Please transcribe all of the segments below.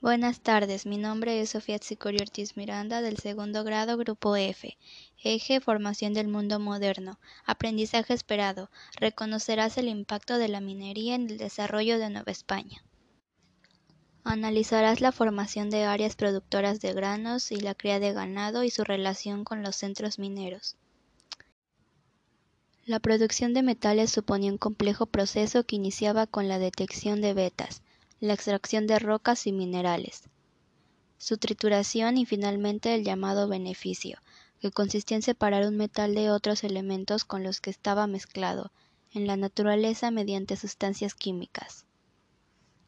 Buenas tardes, mi nombre es Sofía Tzicori Ortiz Miranda del segundo grado Grupo F. Eje Formación del Mundo Moderno. Aprendizaje esperado. Reconocerás el impacto de la minería en el desarrollo de Nueva España. Analizarás la formación de áreas productoras de granos y la cría de ganado y su relación con los centros mineros. La producción de metales suponía un complejo proceso que iniciaba con la detección de vetas la extracción de rocas y minerales, su trituración y finalmente el llamado beneficio, que consistía en separar un metal de otros elementos con los que estaba mezclado en la naturaleza mediante sustancias químicas.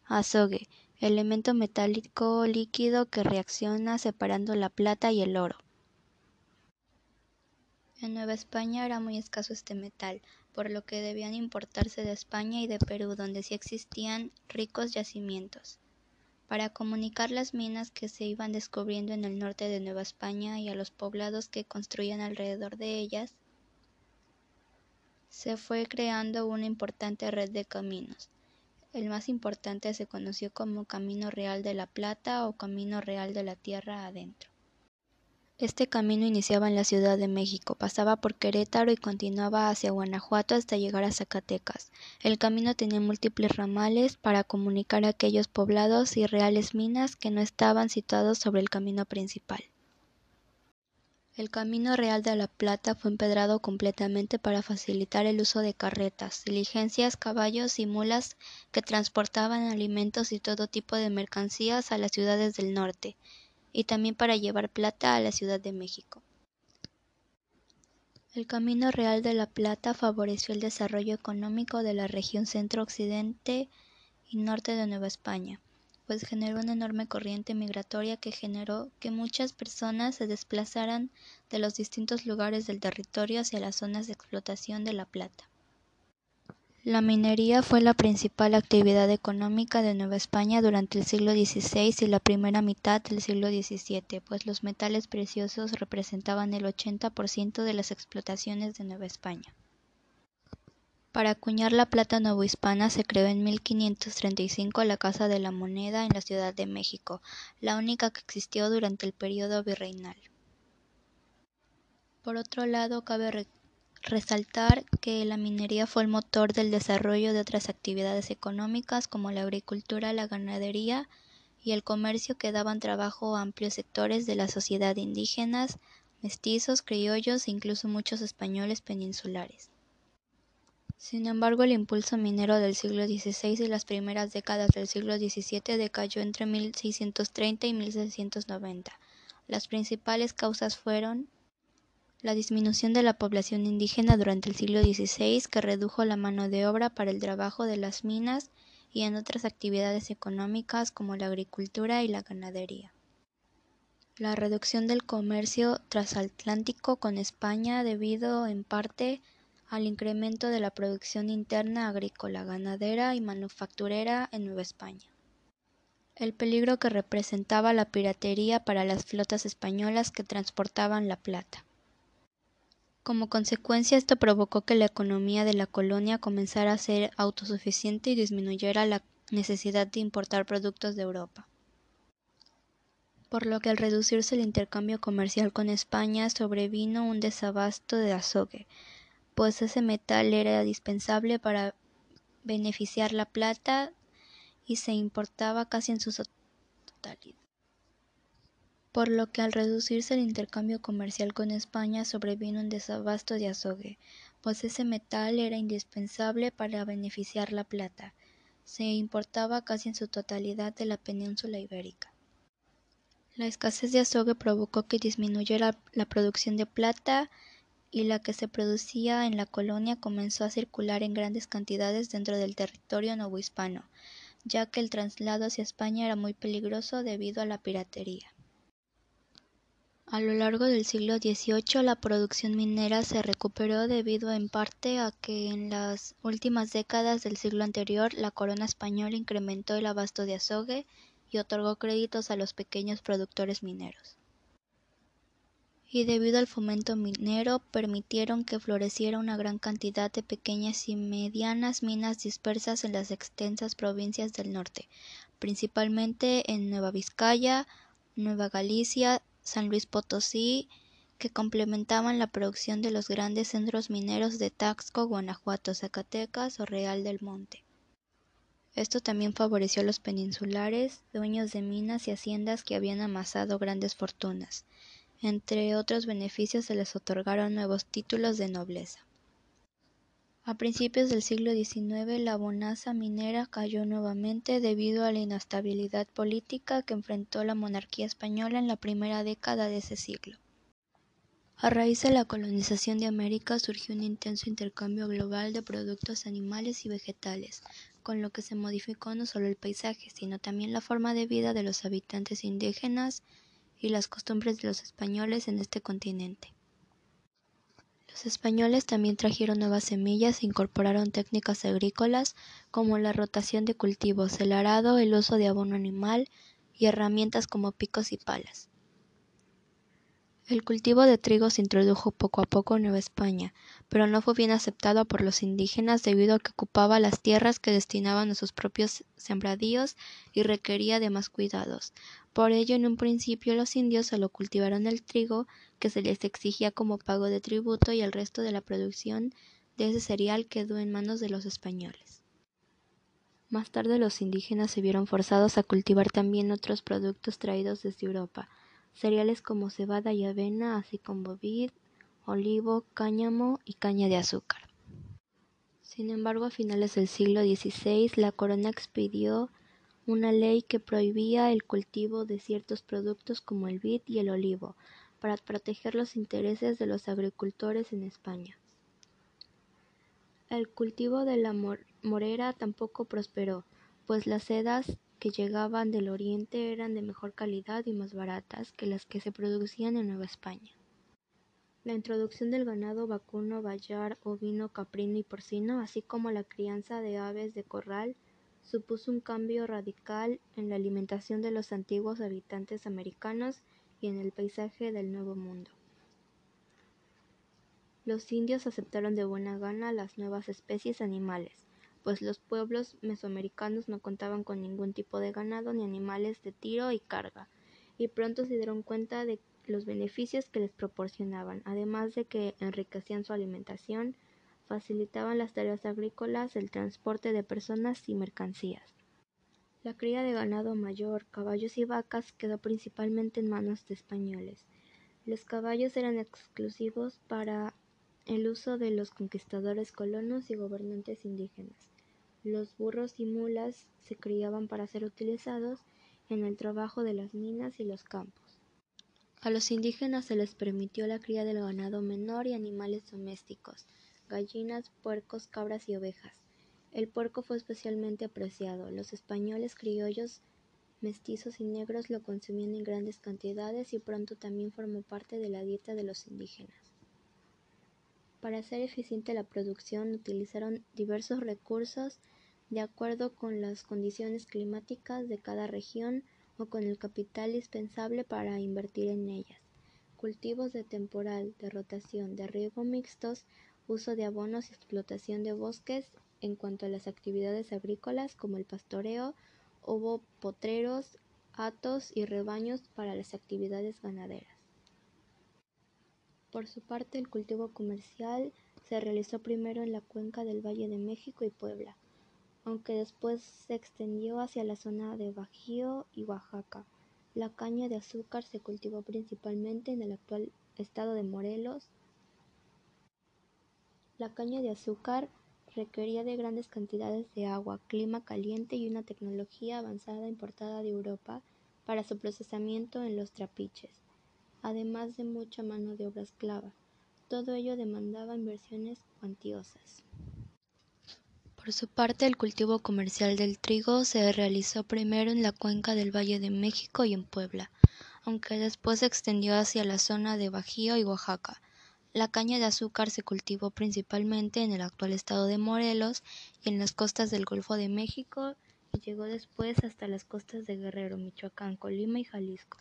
Azogue, elemento metálico líquido que reacciona separando la plata y el oro. En Nueva España era muy escaso este metal, por lo que debían importarse de España y de Perú, donde sí existían ricos yacimientos. Para comunicar las minas que se iban descubriendo en el norte de Nueva España y a los poblados que construían alrededor de ellas, se fue creando una importante red de caminos. El más importante se conoció como Camino Real de la Plata o Camino Real de la Tierra Adentro. Este camino iniciaba en la Ciudad de México, pasaba por Querétaro y continuaba hacia Guanajuato hasta llegar a Zacatecas. El camino tenía múltiples ramales para comunicar aquellos poblados y reales minas que no estaban situados sobre el camino principal. El camino real de la Plata fue empedrado completamente para facilitar el uso de carretas, diligencias, caballos y mulas que transportaban alimentos y todo tipo de mercancías a las ciudades del norte, y también para llevar plata a la Ciudad de México. El Camino Real de la Plata favoreció el desarrollo económico de la región centro-occidente y norte de Nueva España, pues generó una enorme corriente migratoria que generó que muchas personas se desplazaran de los distintos lugares del territorio hacia las zonas de explotación de la plata. La minería fue la principal actividad económica de Nueva España durante el siglo XVI y la primera mitad del siglo XVII, pues los metales preciosos representaban el 80% de las explotaciones de Nueva España. Para acuñar la plata novohispana se creó en 1535 la Casa de la Moneda en la Ciudad de México, la única que existió durante el periodo virreinal. Por otro lado, cabe Resaltar que la minería fue el motor del desarrollo de otras actividades económicas como la agricultura, la ganadería y el comercio que daban trabajo a amplios sectores de la sociedad indígenas, mestizos, criollos e incluso muchos españoles peninsulares. Sin embargo, el impulso minero del siglo XVI y las primeras décadas del siglo XVII decayó entre 1630 y 1690. Las principales causas fueron la disminución de la población indígena durante el siglo XVI que redujo la mano de obra para el trabajo de las minas y en otras actividades económicas como la agricultura y la ganadería. La reducción del comercio transatlántico con España debido en parte al incremento de la producción interna agrícola, ganadera y manufacturera en Nueva España. El peligro que representaba la piratería para las flotas españolas que transportaban la plata. Como consecuencia esto provocó que la economía de la colonia comenzara a ser autosuficiente y disminuyera la necesidad de importar productos de Europa. Por lo que al reducirse el intercambio comercial con España sobrevino un desabasto de azogue, pues ese metal era indispensable para beneficiar la plata y se importaba casi en su totalidad por lo que al reducirse el intercambio comercial con España sobrevino un desabasto de azogue, pues ese metal era indispensable para beneficiar la plata. Se importaba casi en su totalidad de la península ibérica. La escasez de azogue provocó que disminuyera la producción de plata y la que se producía en la colonia comenzó a circular en grandes cantidades dentro del territorio novohispano, ya que el traslado hacia España era muy peligroso debido a la piratería. A lo largo del siglo XVIII la producción minera se recuperó debido en parte a que en las últimas décadas del siglo anterior la corona española incrementó el abasto de azogue y otorgó créditos a los pequeños productores mineros. y debido al fomento minero permitieron que floreciera una gran cantidad de pequeñas y medianas minas dispersas en las extensas provincias del norte, principalmente en Nueva Vizcaya, Nueva Galicia, San Luis Potosí, que complementaban la producción de los grandes centros mineros de Taxco, Guanajuato, Zacatecas o Real del Monte. Esto también favoreció a los peninsulares, dueños de minas y haciendas que habían amasado grandes fortunas. Entre otros beneficios se les otorgaron nuevos títulos de nobleza. A principios del siglo XIX la bonanza minera cayó nuevamente debido a la inestabilidad política que enfrentó la monarquía española en la primera década de ese siglo. A raíz de la colonización de América surgió un intenso intercambio global de productos animales y vegetales, con lo que se modificó no solo el paisaje, sino también la forma de vida de los habitantes indígenas y las costumbres de los españoles en este continente. Los españoles también trajeron nuevas semillas e incorporaron técnicas agrícolas como la rotación de cultivos, el arado, el uso de abono animal y herramientas como picos y palas. El cultivo de trigo se introdujo poco a poco en Nueva España, pero no fue bien aceptado por los indígenas debido a que ocupaba las tierras que destinaban a sus propios sembradíos y requería de más cuidados. Por ello, en un principio los indios solo cultivaron el trigo que se les exigía como pago de tributo y el resto de la producción de ese cereal quedó en manos de los españoles. Más tarde los indígenas se vieron forzados a cultivar también otros productos traídos desde Europa, cereales como cebada y avena, así como vid, olivo, cáñamo y caña de azúcar. Sin embargo, a finales del siglo XVI, la corona expidió una ley que prohibía el cultivo de ciertos productos como el vid y el olivo, para proteger los intereses de los agricultores en España. El cultivo de la morera tampoco prosperó, pues las sedas que llegaban del oriente eran de mejor calidad y más baratas que las que se producían en Nueva España. La introducción del ganado vacuno, bayar, ovino, caprino y porcino, así como la crianza de aves de corral, supuso un cambio radical en la alimentación de los antiguos habitantes americanos y en el paisaje del Nuevo Mundo. Los indios aceptaron de buena gana las nuevas especies animales, pues los pueblos mesoamericanos no contaban con ningún tipo de ganado ni animales de tiro y carga, y pronto se dieron cuenta de los beneficios que les proporcionaban, además de que enriquecían su alimentación, facilitaban las tareas agrícolas, el transporte de personas y mercancías. La cría de ganado mayor, caballos y vacas quedó principalmente en manos de españoles. Los caballos eran exclusivos para el uso de los conquistadores colonos y gobernantes indígenas. Los burros y mulas se criaban para ser utilizados en el trabajo de las minas y los campos. A los indígenas se les permitió la cría del ganado menor y animales domésticos, gallinas, puercos, cabras y ovejas. El puerco fue especialmente apreciado. Los españoles criollos, mestizos y negros lo consumían en grandes cantidades y pronto también formó parte de la dieta de los indígenas. Para hacer eficiente la producción utilizaron diversos recursos de acuerdo con las condiciones climáticas de cada región o con el capital dispensable para invertir en ellas. Cultivos de temporal, de rotación, de riego mixtos, uso de abonos y explotación de bosques en cuanto a las actividades agrícolas como el pastoreo, hubo potreros, atos y rebaños para las actividades ganaderas. Por su parte, el cultivo comercial se realizó primero en la cuenca del Valle de México y Puebla, aunque después se extendió hacia la zona de Bajío y Oaxaca. La caña de azúcar se cultivó principalmente en el actual estado de Morelos. La caña de azúcar requería de grandes cantidades de agua, clima caliente y una tecnología avanzada importada de Europa para su procesamiento en los trapiches además de mucha mano de obra esclava. Todo ello demandaba inversiones cuantiosas. Por su parte, el cultivo comercial del trigo se realizó primero en la cuenca del Valle de México y en Puebla, aunque después se extendió hacia la zona de Bajío y Oaxaca. La caña de azúcar se cultivó principalmente en el actual estado de Morelos y en las costas del Golfo de México y llegó después hasta las costas de Guerrero, Michoacán, Colima y Jalisco.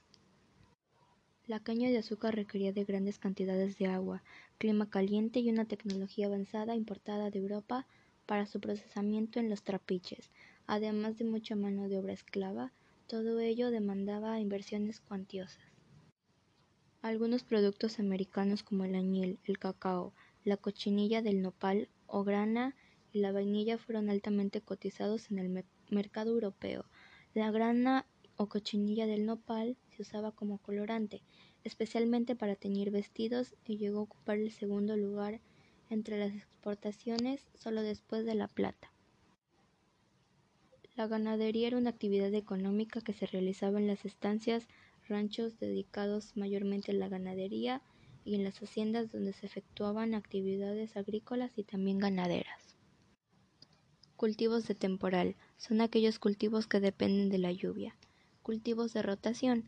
La caña de azúcar requería de grandes cantidades de agua, clima caliente y una tecnología avanzada importada de Europa para su procesamiento en los trapiches, además de mucha mano de obra esclava, todo ello demandaba inversiones cuantiosas. Algunos productos americanos como el añil, el cacao, la cochinilla del nopal o grana y la vainilla fueron altamente cotizados en el mercado europeo. La grana o cochinilla del nopal se usaba como colorante, especialmente para teñir vestidos, y llegó a ocupar el segundo lugar entre las exportaciones solo después de la plata. La ganadería era una actividad económica que se realizaba en las estancias, ranchos dedicados mayormente a la ganadería y en las haciendas donde se efectuaban actividades agrícolas y también ganaderas. Cultivos de temporal son aquellos cultivos que dependen de la lluvia. Cultivos de rotación,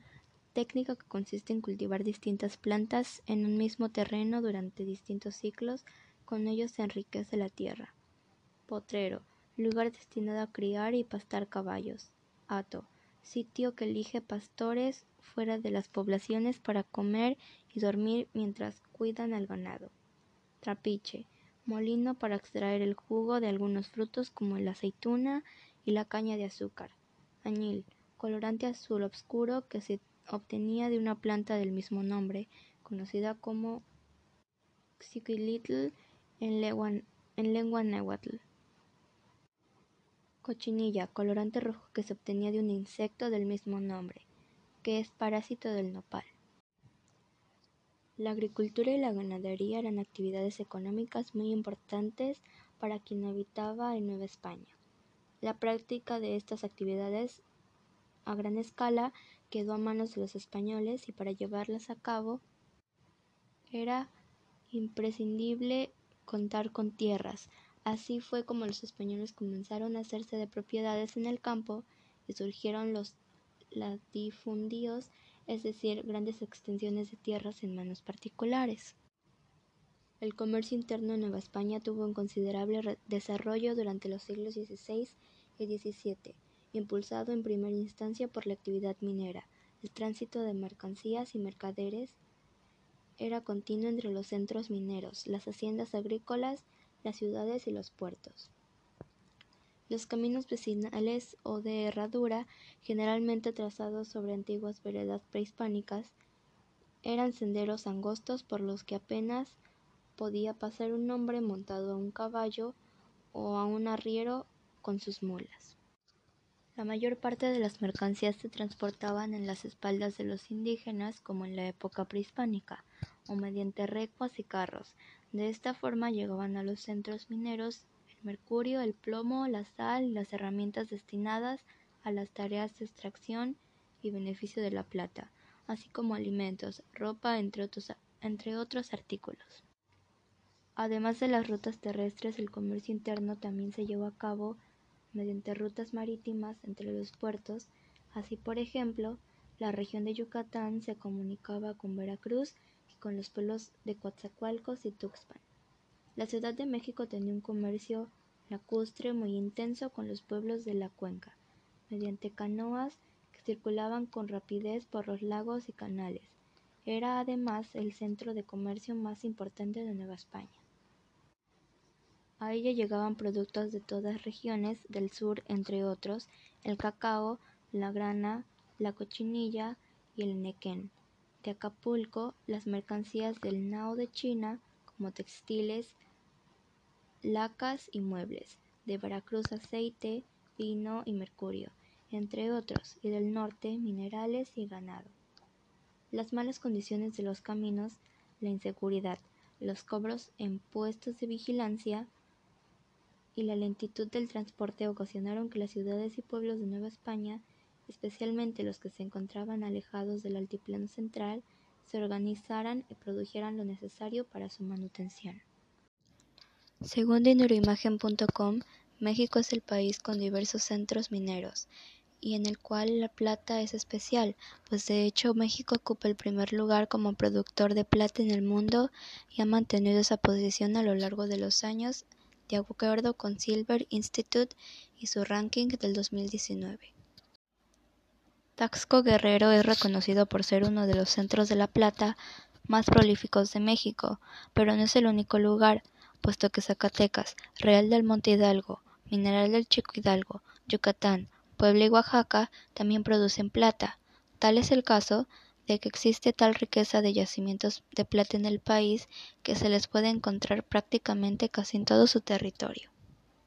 técnica que consiste en cultivar distintas plantas en un mismo terreno durante distintos ciclos, con ello se enriquece la tierra. Potrero, lugar destinado a criar y pastar caballos. Hato, sitio que elige pastores fuera de las poblaciones para comer y dormir mientras cuidan al ganado. Trapiche, molino para extraer el jugo de algunos frutos como la aceituna y la caña de azúcar. Añil, colorante azul oscuro que se obtenía de una planta del mismo nombre, conocida como Xiquilitl en lengua, en lengua náhuatl. Cochinilla, colorante rojo que se obtenía de un insecto del mismo nombre, que es parásito del nopal. La agricultura y la ganadería eran actividades económicas muy importantes para quien habitaba en Nueva España. La práctica de estas actividades a gran escala quedó a manos de los españoles y para llevarlas a cabo era imprescindible contar con tierras. Así fue como los españoles comenzaron a hacerse de propiedades en el campo y surgieron los latifundíos, es decir, grandes extensiones de tierras en manos particulares. El comercio interno en Nueva España tuvo un considerable desarrollo durante los siglos XVI y XVII impulsado en primera instancia por la actividad minera. El tránsito de mercancías y mercaderes era continuo entre los centros mineros, las haciendas agrícolas, las ciudades y los puertos. Los caminos vecinales o de herradura, generalmente trazados sobre antiguas veredas prehispánicas, eran senderos angostos por los que apenas podía pasar un hombre montado a un caballo o a un arriero con sus mulas. La mayor parte de las mercancías se transportaban en las espaldas de los indígenas como en la época prehispánica, o mediante recuas y carros. De esta forma llegaban a los centros mineros mercurio, el plomo, la sal y las herramientas destinadas a las tareas de extracción y beneficio de la plata, así como alimentos, ropa, entre otros, entre otros artículos. Además de las rutas terrestres, el comercio interno también se llevó a cabo mediante rutas marítimas entre los puertos, así por ejemplo, la región de Yucatán se comunicaba con Veracruz y con los pueblos de Coatzacoalcos y Tuxpan. La Ciudad de México tenía un comercio lacustre muy intenso con los pueblos de la cuenca, mediante canoas que circulaban con rapidez por los lagos y canales. Era además el centro de comercio más importante de Nueva España. A ella llegaban productos de todas regiones del sur, entre otros, el cacao, la grana, la cochinilla y el nequén. De Acapulco, las mercancías del Nao de China, como textiles, lacas y muebles. De Veracruz, aceite, vino y mercurio, entre otros, y del norte, minerales y ganado. Las malas condiciones de los caminos, la inseguridad, los cobros en puestos de vigilancia, y la lentitud del transporte ocasionaron que las ciudades y pueblos de Nueva España, especialmente los que se encontraban alejados del altiplano central, se organizaran y produjeran lo necesario para su manutención. Según dinerimagen.com, México es el país con diversos centros mineros y en el cual la plata es especial, pues de hecho México ocupa el primer lugar como productor de plata en el mundo y ha mantenido esa posición a lo largo de los años de acuerdo con Silver Institute y su ranking del 2019. Taxco Guerrero es reconocido por ser uno de los centros de la plata más prolíficos de México, pero no es el único lugar, puesto que Zacatecas, Real del Monte Hidalgo, Mineral del Chico Hidalgo, Yucatán, Puebla y Oaxaca también producen plata. Tal es el caso de que existe tal riqueza de yacimientos de plata en el país que se les puede encontrar prácticamente casi en todo su territorio.